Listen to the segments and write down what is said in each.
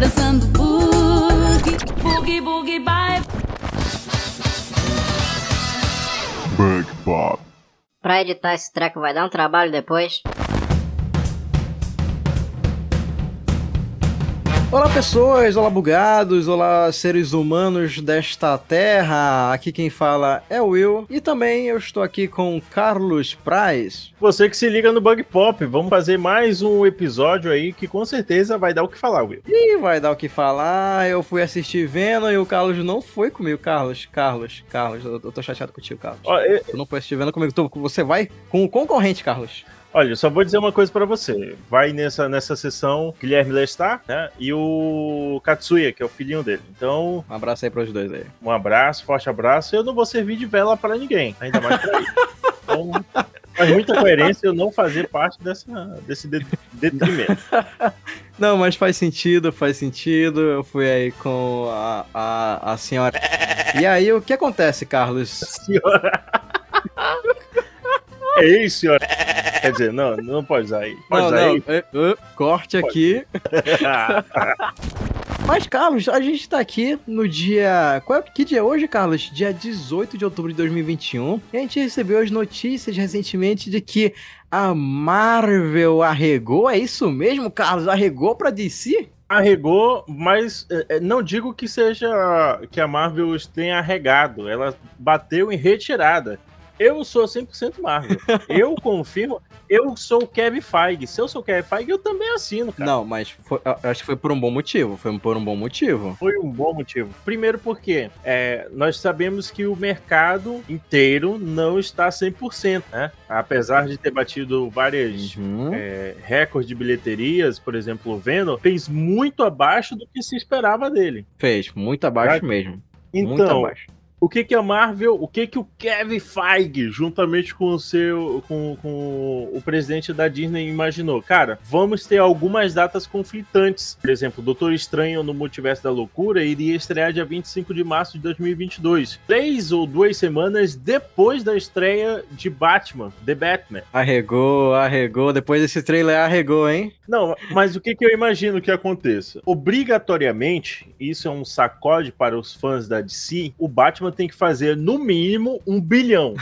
dançando boogie, boogie, boogie, bye. Bug Pop. Pra editar esse treco vai dar um trabalho depois. Olá pessoas, olá bugados, olá seres humanos desta terra. Aqui quem fala é o Will e também eu estou aqui com Carlos Praz. Você que se liga no Bug Pop, vamos fazer mais um episódio aí que com certeza vai dar o que falar, Will. E vai dar o que falar. Eu fui assistir Venom e o Carlos não foi comigo. Carlos, Carlos, Carlos, eu, tô chateado contigo, Carlos. Ó, eu- Tu não foi assistir Venom comigo. Tu- você vai com o concorrente, Carlos. Olha, só vou dizer uma coisa pra você. Vai nessa, nessa sessão Guilherme Lestar, né? E o Katsuya, que é o filhinho dele. Então, Um abraço aí pros dois aí. um abraço, forte abraço. Eu não vou servir de vela pra ninguém, ainda mais pra ele. Então, faz muita coerência eu não fazer parte dessa, desse de- detrimento. Não, mas faz sentido, faz sentido. Eu fui aí com a, a, a senhora. E aí, o que acontece, Carlos? Senhora. É isso, senhora. Quer dizer, não, não pode usar aí. Pode Não, usar não, aí. é, é, corte aqui. Mas, Carlos, a gente tá aqui no dia. Qual é que dia é hoje, Carlos? Dia 18 de outubro de 2021. E a gente recebeu as notícias recentemente de que a Marvel arregou. É isso mesmo, Carlos? Arregou pra DC? Arregou, mas é, é, não digo que seja que a Marvel tenha arregado. Ela bateu em retirada. Eu sou 100% Marvel. Eu confirmo. Eu sou o Kevin Feige. Se eu sou o Kevin Feige, eu também assino, cara. Não, mas foi- acho que foi por um bom motivo. Foi por um bom motivo. Foi um bom motivo. Primeiro porque é, nós sabemos que o mercado inteiro não está 100%, né? Apesar de ter batido várias Uhum. é, recordes de bilheterias, por exemplo, o Venom, fez muito abaixo do que se esperava dele. Fez, muito abaixo mesmo. Então, abaixo. O que que a Marvel, o que que o Kevin Feige, juntamente com o seu, com, com o presidente da Disney imaginou? Cara, vamos ter algumas datas conflitantes. Por exemplo, Doutor Estranho no Multiverso da Loucura iria estrear dia 25 de março de 2022. Três ou duas semanas depois da estreia de Batman, The Batman. Arregou, arregou. Depois desse trailer, arregou, hein? Não, mas o que, que eu imagino que aconteça? Obrigatoriamente, isso é um sacode para os fãs da DC, o Batman tem que fazer, no mínimo, um bilhão.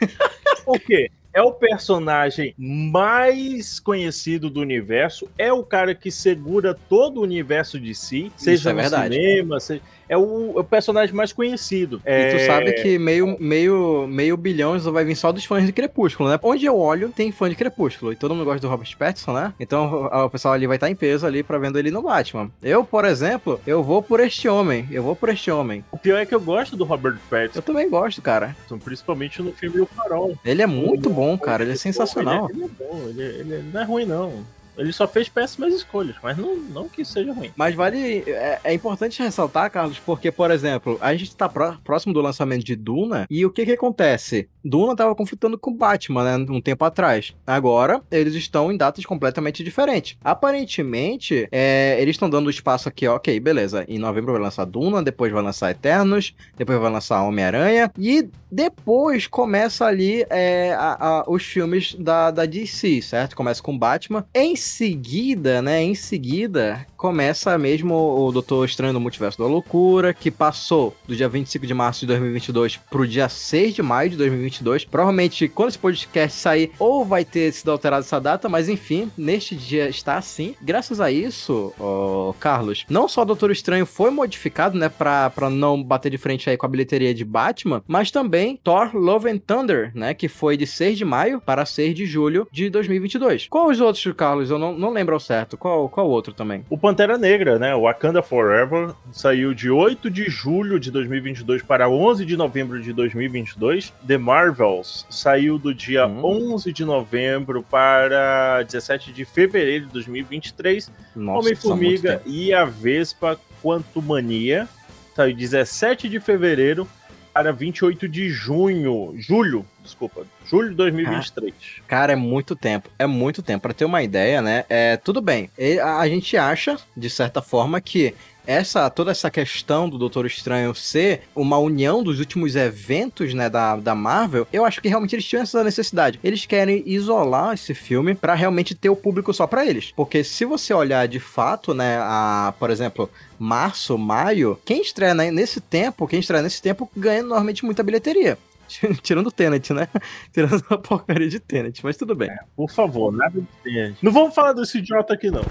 Por quê? É o personagem mais conhecido do universo, é o cara que segura todo o universo de si, seja é no verdade. cinema, seja... é, o, é o personagem mais conhecido. E tu É, sabe que meio, meio, meio bilhão isso vai vir só dos fãs de Crepúsculo, né? Onde eu olho, tem fã de Crepúsculo. E todo mundo gosta do Robert Pattinson, né? Então o, pessoal ali vai estar em peso ali pra vendo ele no Batman. Eu, por exemplo, eu vou por este homem. Eu vou por este homem. O pior é que eu gosto do Robert Eu Pattinson, também gosto, cara. principalmente no filme O Farol. Ele é muito bom, cara. Ele é sensacional. Ele é, ele é bom, ele, ele não é ruim, não. Ele só fez péssimas escolhas, mas não, não que seja ruim. Mas vale. É, é importante ressaltar, Carlos, porque, por exemplo, a gente tá pró- próximo do lançamento de Duna, e o que que acontece? Duna tava conflitando com Batman, né? Um tempo atrás. Agora, eles estão em datas completamente diferentes. Aparentemente, é, eles estão dando espaço aqui, ok, beleza. Em novembro vai lançar Duna, depois vai lançar Eternos, depois vai lançar Homem-Aranha, e depois começa ali é, a- a- os filmes da, da DC, certo? Começa com Batman. Em seguida, né? Em seguida, começa mesmo o Doutor Estranho no Multiverso da Loucura, que passou do dia 25 de março de 2022 pro dia 6 de maio de 2022. Provavelmente, quando esse podcast sair, ou vai ter sido alterada essa data, mas enfim, neste dia está assim. Graças a isso, ó, Carlos, não só o Doutor Estranho foi modificado, né, pra, pra não bater de frente aí com a bilheteria de Batman, mas também Thor Love and Thunder, né, que foi de 6 de maio para 6 de julho de 2022. Qual os outros, Carlos? Eu não, não lembro ao certo. Qual, qual outro também? O Pantera Negra, né? O Wakanda Forever saiu de 8 de julho de 2022 para 11 de novembro de 2022. The Marvels saiu do dia Hum. 11 de novembro para 17 de fevereiro de 2023. Nossa, Homem-Formiga e a Vespa Quantumania saiu 17 de fevereiro para 28 de junho, julho desculpa, julho de 2023. Cara, é muito tempo. É muito tempo. Pra ter uma ideia, né? É, tudo bem. A, gente acha, de certa forma, que essa toda essa questão do Doutor Estranho ser uma união dos últimos eventos, né, da, da Marvel, eu acho que realmente eles tinham essa necessidade. Eles querem isolar esse filme pra realmente ter o público só pra eles. Porque se você olhar de fato, né, a, por exemplo, março, maio, quem estreia né, nesse tempo, quem estreia nesse tempo ganha normalmente muita bilheteria. Tirando o Tenet, né? Tirando a porcaria de Tenet, mas tudo bem. Por favor, nada de ter. Não vamos falar desse idiota aqui, não.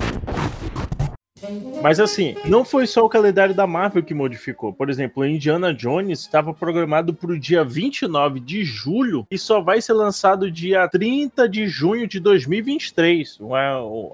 Mas assim, não foi só o calendário da Marvel que modificou. Por exemplo, Indiana Jones estava programado para o dia 29 de julho e só vai ser lançado dia 30 de junho de 2023.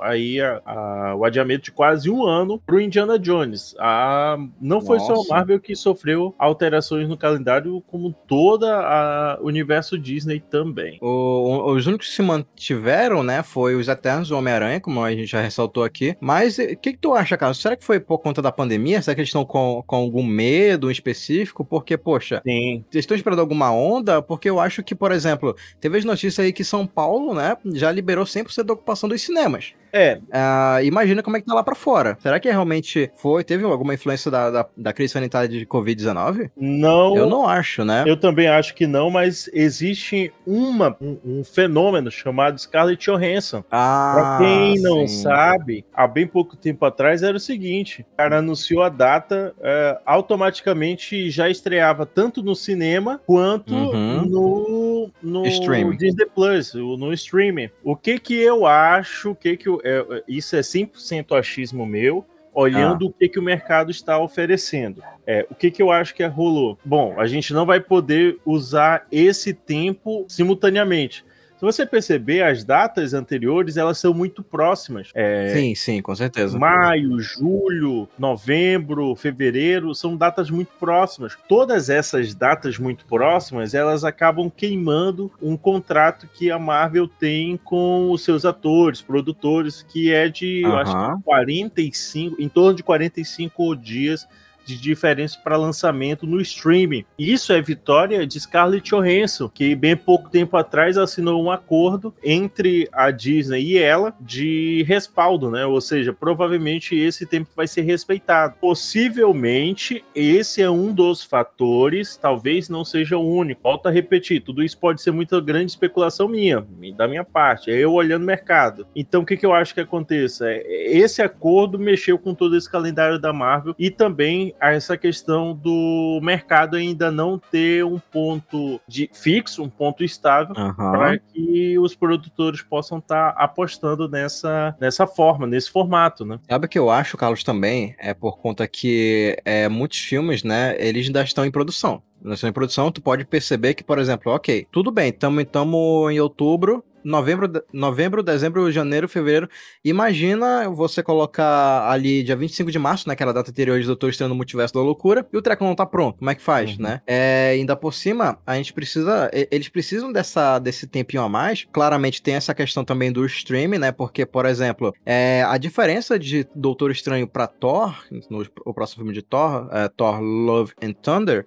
Aí a, a, o adiamento de quase um ano para o Indiana Jones. A, não foi Nossa. só a Marvel que sofreu alterações no calendário, como toda o universo Disney também. O, os únicos que se mantiveram, né, foi os Eternos do Homem-Aranha, como a gente já ressaltou aqui. Mas o que, que tu acha, Carlos? Será que foi por conta da pandemia? Será que eles estão com, com algum medo específico? Porque, poxa, Sim. eles estão esperando alguma onda? Porque eu acho que, por exemplo, teve as notícias aí que São Paulo, né, já liberou 100% da ocupação dos cinemas. É. Uh, imagina como é que tá lá pra fora. Será que realmente foi? Teve alguma influência da, da, da crise sanitária de Covid-19? Não. Eu não acho, né? Eu também acho que não, mas existe uma, um, um fenômeno chamado Scarlett Johansson. Ah, pra quem não sim. sabe, há bem pouco tempo atrás era o seguinte: o cara anunciou a data, é, automaticamente já estreava tanto no cinema quanto uhum. no, no streaming. Disney Plus, no streaming. O que que eu acho, o que que eu, é, isso é 100% achismo meu, olhando ah. o que, que o mercado está oferecendo. É, o que, que eu acho que rolou? Bom, a gente não vai poder usar esse tempo simultaneamente. Se você perceber, as datas anteriores, elas são muito próximas. É, sim, sim, com certeza. Maio, julho, novembro, fevereiro, são datas muito próximas. Todas essas datas muito próximas, elas acabam queimando um contrato que a Marvel tem com os seus atores, produtores, que é de, eu acho que 45, em torno de 45 dias de diferença para lançamento no streaming. Isso é vitória de Scarlett Johansson, que bem pouco tempo atrás assinou um acordo entre a Disney e ela de respaldo, né? Ou seja, provavelmente esse tempo vai ser respeitado. Possivelmente esse é um dos fatores, talvez não seja o único. Volto a repetir, tudo isso pode ser muita grande especulação minha, da minha parte, é eu olhando o mercado. Então o que, que eu acho que aconteça? É, esse acordo mexeu com todo esse calendário da Marvel e também a essa questão do mercado ainda não ter um ponto de fixo, um ponto estável, uhum. para que os produtores possam estar tá apostando nessa, nessa forma, nesse formato, né? Sabe o que eu acho, Carlos, também? É por conta que é, muitos filmes, né, eles ainda estão em produção. Estão em produção, tu pode perceber que, por exemplo, ok, tudo bem, estamos em outubro, novembro, novembro, dezembro, janeiro, fevereiro. Imagina você colocar ali dia 25 de março, naquela data anterior de Doutor Estranho no Multiverso da Loucura, e o treco não tá pronto. Como é que faz, uhum. né? É, ainda por cima, a gente precisa. Eles precisam dessa, desse tempinho a mais. Claramente tem essa questão também do streaming, né? Porque, por exemplo, é, a diferença de Doutor Estranho pra Thor, no o próximo filme de Thor, é, Thor Love and Thunder,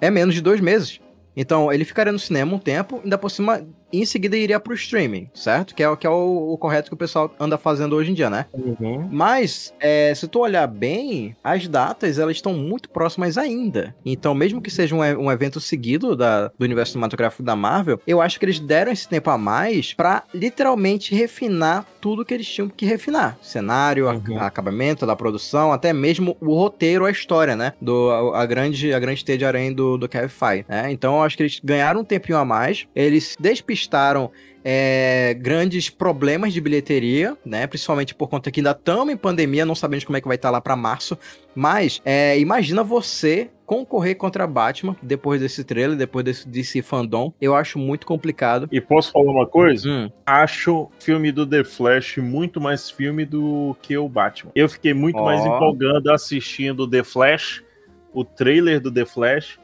é menos de dois meses. Então, ele ficaria no cinema um tempo, ainda por cima e em seguida iria pro streaming, certo? Que é, que é o, o correto que o pessoal anda fazendo hoje em dia, né? Uhum. Mas, é, se tu olhar bem, as datas, elas estão muito próximas ainda. Então, mesmo que seja um, um evento seguido da, do universo cinematográfico da Marvel, eu acho que eles deram esse tempo a mais para literalmente refinar tudo que eles tinham que refinar. Cenário, uhum. a, acabamento da produção, até mesmo o roteiro, a história, né? Do, a, a grande, a grande teia de aranha do, do Kevin Feige, né? Então, eu acho que eles ganharam um tempinho a mais. Eles despistaram conquistaram é, grandes problemas de bilheteria, né? Principalmente por conta que ainda estamos em pandemia, não sabemos como é que vai estar lá para março. Mas é, imagina você concorrer contra Batman depois desse trailer, depois desse, desse fandom. Eu acho muito complicado. E posso falar uma coisa? Hum. Acho filme do The Flash muito mais filme do que o Batman. Eu fiquei muito oh. mais empolgado assistindo The Flash, o trailer do The Flash,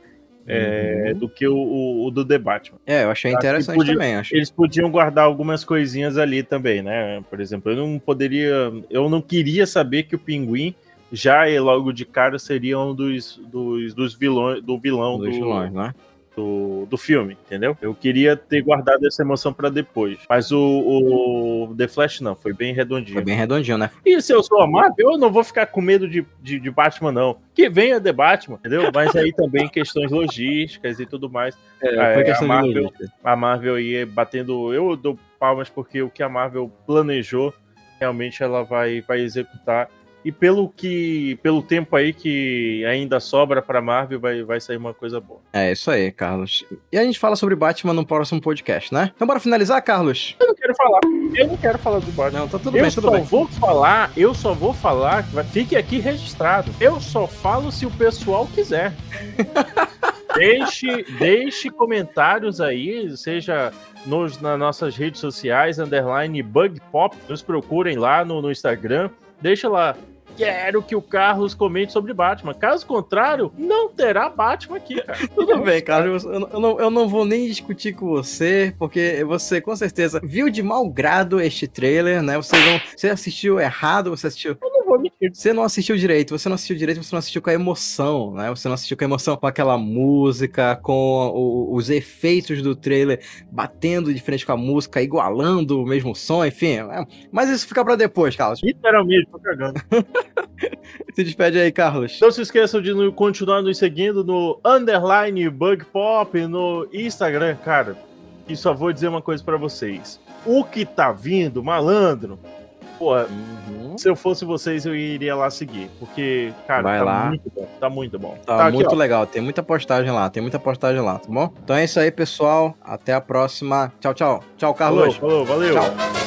é, uhum. do que o, o, o, do The Batman. É, eu achei interessante também. Eles podiam guardar algumas coisinhas ali também, né? Por exemplo, eu não poderia. Eu não queria saber que o Pinguim já logo de cara seria um dos, dos, dos vilões do vilão dos do, vilões, né? Do, do filme, entendeu? Eu queria ter guardado essa emoção pra depois. Mas o, o The Flash não, foi bem redondinho. Foi bem redondinho, né? E se eu sou a Marvel, eu não vou ficar com medo de, de, de Batman, não. Que venha The Batman, entendeu? Mas aí também questões logísticas e tudo mais. É, foi a questão de Marvel-. A Marvel ia batendo. Eu dou palmas porque o que a Marvel planejou, realmente ela vai, vai executar. E pelo que. Pelo tempo aí que ainda sobra pra Marvel, vai, vai sair uma coisa boa. É isso aí, Carlos. E a gente fala sobre Batman no próximo podcast, né? Então bora finalizar, Carlos? Eu não quero falar. Eu não quero falar do Batman. Não, tá tudo eu bem, tudo só bem. vou falar, eu só vou falar, vai- fique aqui registrado. Eu só falo se o pessoal quiser. deixe, deixe comentários aí, seja nos, nas nossas redes sociais, underline Bug Pop, nos procurem lá no, no Instagram, deixa lá. Quero que o Carlos comente sobre Batman. Caso contrário, não terá Batman aqui, cara. Tudo bem, Carlos. Eu, não, eu não vou nem discutir com você, porque você com certeza viu de mau grado este trailer, né? Você não, você assistiu errado, você assistiu. Vou mentir. Você não assistiu direito, você não assistiu direito, você não assistiu com a emoção, né? Você não assistiu com a emoção, com aquela música, com o- os efeitos do trailer batendo de frente com a música, igualando o mesmo som, enfim. é. Mas isso fica pra depois, Carlos. Literalmente, tô cagando. Se despede aí, Carlos. Não se esqueçam de continuar nos seguindo no underline Bug Pop no Instagram, cara. E só vou dizer uma coisa pra vocês. O que tá vindo, malandro, porra, Uhum. se eu fosse vocês, eu iria lá seguir. Porque, cara, Vai tá lá. muito bom. Tá muito bom. Tá, aqui, muito ó. legal, tem muita postagem lá, tem muita postagem lá, tá bom? Então é isso aí, pessoal. Até a próxima. Tchau, tchau. Tchau, Falou, Carlos. falou, valeu. Tchau.